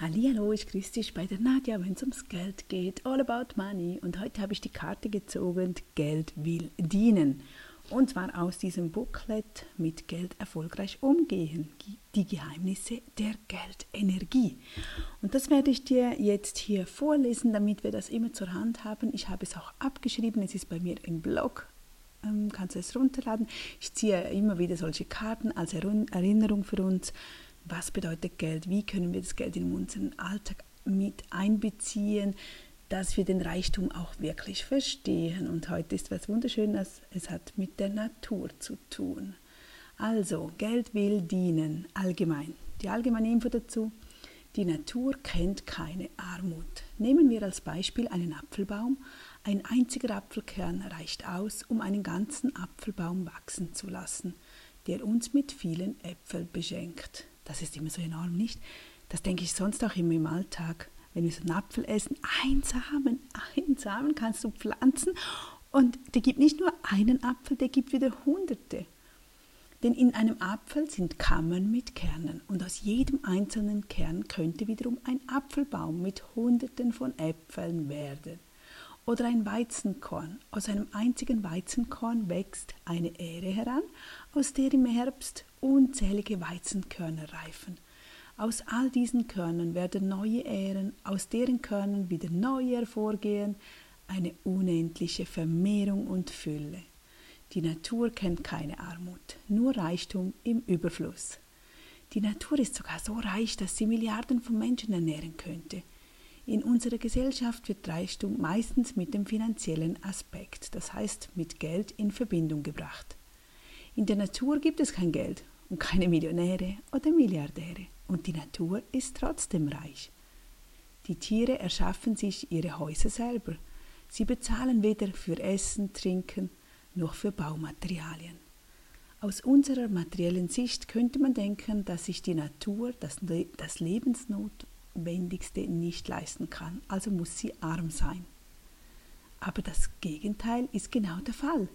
Hallo, ich grüße dich bei der Nadja, wenn es ums Geld geht. All about money. Und heute habe ich die Karte gezogen, Geld will dienen. Und zwar aus diesem Booklet mit Geld erfolgreich umgehen. Die Geheimnisse der Geldenergie. Und das werde ich dir jetzt hier vorlesen, damit wir das immer zur Hand haben. Ich habe es auch abgeschrieben. Es ist bei mir im Blog. Ähm, kannst du es runterladen. Ich ziehe immer wieder solche Karten als Erinnerung für uns was bedeutet Geld, wie können wir das Geld in unseren Alltag mit einbeziehen, dass wir den Reichtum auch wirklich verstehen. Und heute ist was Wunderschönes, es hat mit der Natur zu tun. Also, Geld will dienen, allgemein. Die allgemeine Info dazu, die Natur kennt keine Armut. Nehmen wir als Beispiel einen Apfelbaum. Ein einziger Apfelkern reicht aus, um einen ganzen Apfelbaum wachsen zu lassen, der uns mit vielen Äpfeln beschenkt das ist immer so enorm, nicht? Das denke ich sonst auch immer im Alltag. Wenn wir so einen Apfel essen, ein Samen, ein Samen kannst du pflanzen und der gibt nicht nur einen Apfel, der gibt wieder hunderte. Denn in einem Apfel sind Kammern mit Kernen und aus jedem einzelnen Kern könnte wiederum ein Apfelbaum mit Hunderten von Äpfeln werden. Oder ein Weizenkorn. Aus einem einzigen Weizenkorn wächst eine Ähre heran, aus der im Herbst unzählige Weizenkörner reifen. Aus all diesen Körnern werden neue Ähren, aus deren Körnern wieder neue hervorgehen, eine unendliche Vermehrung und Fülle. Die Natur kennt keine Armut, nur Reichtum im Überfluss. Die Natur ist sogar so reich, dass sie Milliarden von Menschen ernähren könnte. In unserer Gesellschaft wird Reichtum meistens mit dem finanziellen Aspekt, das heißt mit Geld in Verbindung gebracht. In der Natur gibt es kein Geld und keine Millionäre oder Milliardäre und die Natur ist trotzdem reich. Die Tiere erschaffen sich ihre Häuser selber. Sie bezahlen weder für Essen, Trinken noch für Baumaterialien. Aus unserer materiellen Sicht könnte man denken, dass sich die Natur das, das Lebensnotwendigste nicht leisten kann, also muss sie arm sein. Aber das Gegenteil ist genau der Fall.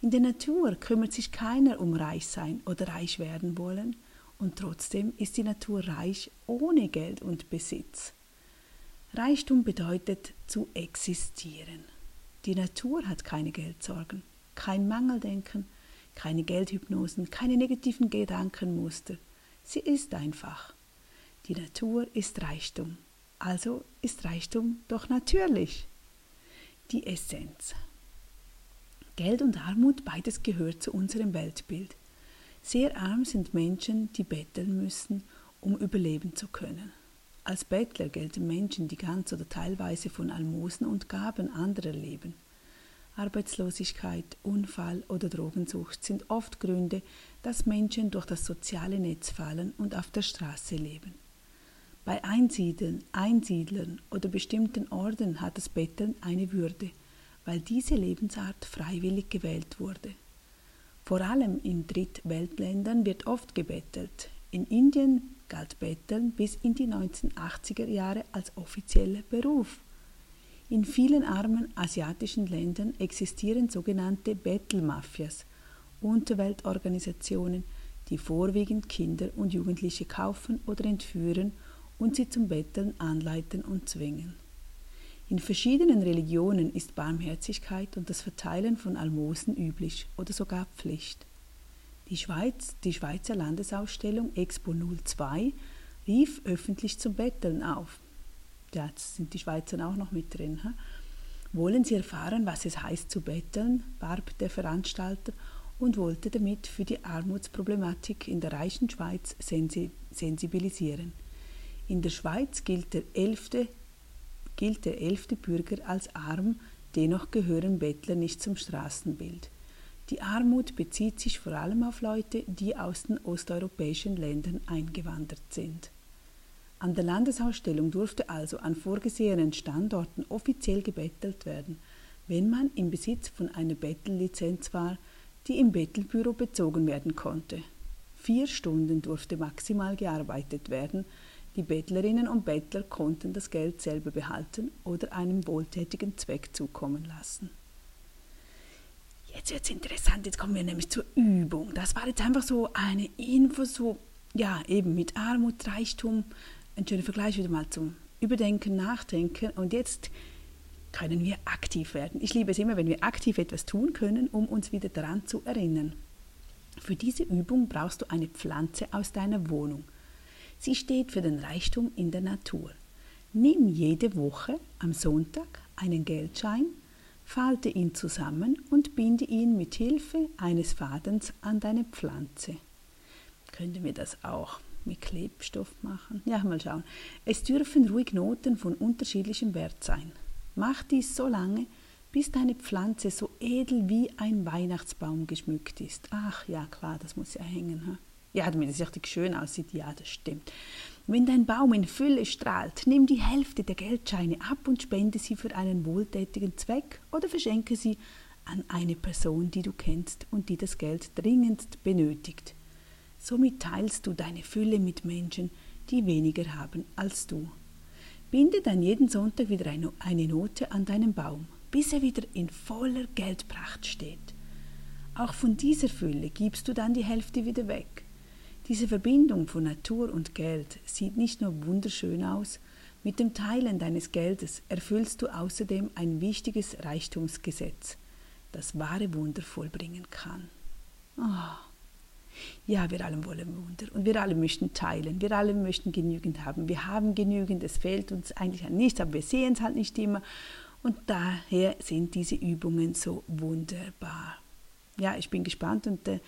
In der Natur kümmert sich keiner um reich sein oder reich werden wollen, und trotzdem ist die Natur reich ohne Geld und Besitz. Reichtum bedeutet zu existieren. Die Natur hat keine Geldsorgen, kein Mangeldenken, keine Geldhypnosen, keine negativen Gedankenmuster. Sie ist einfach. Die Natur ist Reichtum. Also ist Reichtum doch natürlich. Die Essenz. Geld und Armut, beides gehört zu unserem Weltbild. Sehr arm sind Menschen, die betteln müssen, um überleben zu können. Als Bettler gelten Menschen, die ganz oder teilweise von Almosen und Gaben anderer leben. Arbeitslosigkeit, Unfall oder Drogensucht sind oft Gründe, dass Menschen durch das soziale Netz fallen und auf der Straße leben. Bei Einsiedeln, Einsiedlern oder bestimmten Orden hat das Betteln eine Würde – weil diese Lebensart freiwillig gewählt wurde. Vor allem in Drittweltländern wird oft gebettelt. In Indien galt Betteln bis in die 1980er Jahre als offizieller Beruf. In vielen armen asiatischen Ländern existieren sogenannte Bettelmafias, Unterweltorganisationen, die vorwiegend Kinder und Jugendliche kaufen oder entführen und sie zum Betteln anleiten und zwingen. In verschiedenen Religionen ist Barmherzigkeit und das Verteilen von Almosen üblich oder sogar Pflicht. Die, Schweiz, die Schweizer Landesausstellung Expo 02 rief öffentlich zum Betteln auf. Jetzt sind die Schweizer auch noch mit drin. He? Wollen Sie erfahren, was es heißt zu betteln? warb der Veranstalter und wollte damit für die Armutsproblematik in der reichen Schweiz sensibilisieren. In der Schweiz gilt der 11 gilt der elfte Bürger als arm, dennoch gehören Bettler nicht zum Straßenbild. Die Armut bezieht sich vor allem auf Leute, die aus den osteuropäischen Ländern eingewandert sind. An der Landesausstellung durfte also an vorgesehenen Standorten offiziell gebettelt werden, wenn man im Besitz von einer Bettellizenz war, die im Bettelbüro bezogen werden konnte. Vier Stunden durfte maximal gearbeitet werden, die Bettlerinnen und Bettler konnten das Geld selber behalten oder einem wohltätigen Zweck zukommen lassen. Jetzt wird es interessant, jetzt kommen wir nämlich zur Übung. Das war jetzt einfach so eine Info, so, ja, eben mit Armut, Reichtum, ein schöner Vergleich wieder mal zum Überdenken, Nachdenken und jetzt können wir aktiv werden. Ich liebe es immer, wenn wir aktiv etwas tun können, um uns wieder daran zu erinnern. Für diese Übung brauchst du eine Pflanze aus deiner Wohnung. Sie steht für den Reichtum in der Natur. Nimm jede Woche am Sonntag einen Geldschein, falte ihn zusammen und binde ihn mit Hilfe eines Fadens an deine Pflanze. Könnten wir das auch mit Klebstoff machen? Ja, mal schauen. Es dürfen ruhig Noten von unterschiedlichem Wert sein. Mach dies so lange, bis deine Pflanze so edel wie ein Weihnachtsbaum geschmückt ist. Ach ja, klar, das muss ja hängen. Ha? Ja, damit es richtig schön aussieht. Ja, das stimmt. Wenn dein Baum in Fülle strahlt, nimm die Hälfte der Geldscheine ab und spende sie für einen wohltätigen Zweck oder verschenke sie an eine Person, die du kennst und die das Geld dringendst benötigt. Somit teilst du deine Fülle mit Menschen, die weniger haben als du. Binde dann jeden Sonntag wieder eine Note an deinen Baum bis er wieder in voller Geldpracht steht. Auch von dieser Fülle gibst du dann die Hälfte wieder weg. Diese Verbindung von Natur und Geld sieht nicht nur wunderschön aus, mit dem Teilen deines Geldes erfüllst du außerdem ein wichtiges Reichtumsgesetz, das wahre Wunder vollbringen kann. Oh. Ja, wir alle wollen Wunder und wir alle möchten teilen, wir alle möchten genügend haben. Wir haben genügend, es fehlt uns eigentlich an nichts, aber wir sehen es halt nicht immer und daher sind diese Übungen so wunderbar. Ja, ich bin gespannt und äh,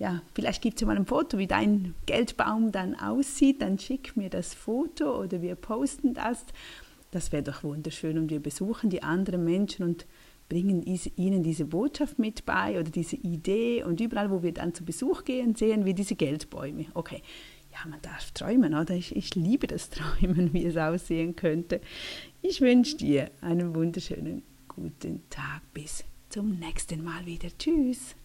ja, vielleicht gibt es mal ein Foto, wie dein Geldbaum dann aussieht. Dann schick mir das Foto oder wir posten das. Das wäre doch wunderschön und wir besuchen die anderen Menschen und bringen ihnen diese Botschaft mit bei oder diese Idee und überall, wo wir dann zu Besuch gehen, sehen wir diese Geldbäume. Okay, ja, man darf träumen, oder? Ich, ich liebe das Träumen, wie es aussehen könnte. Ich wünsche dir einen wunderschönen guten Tag. Bis zum nächsten Mal wieder. Tschüss.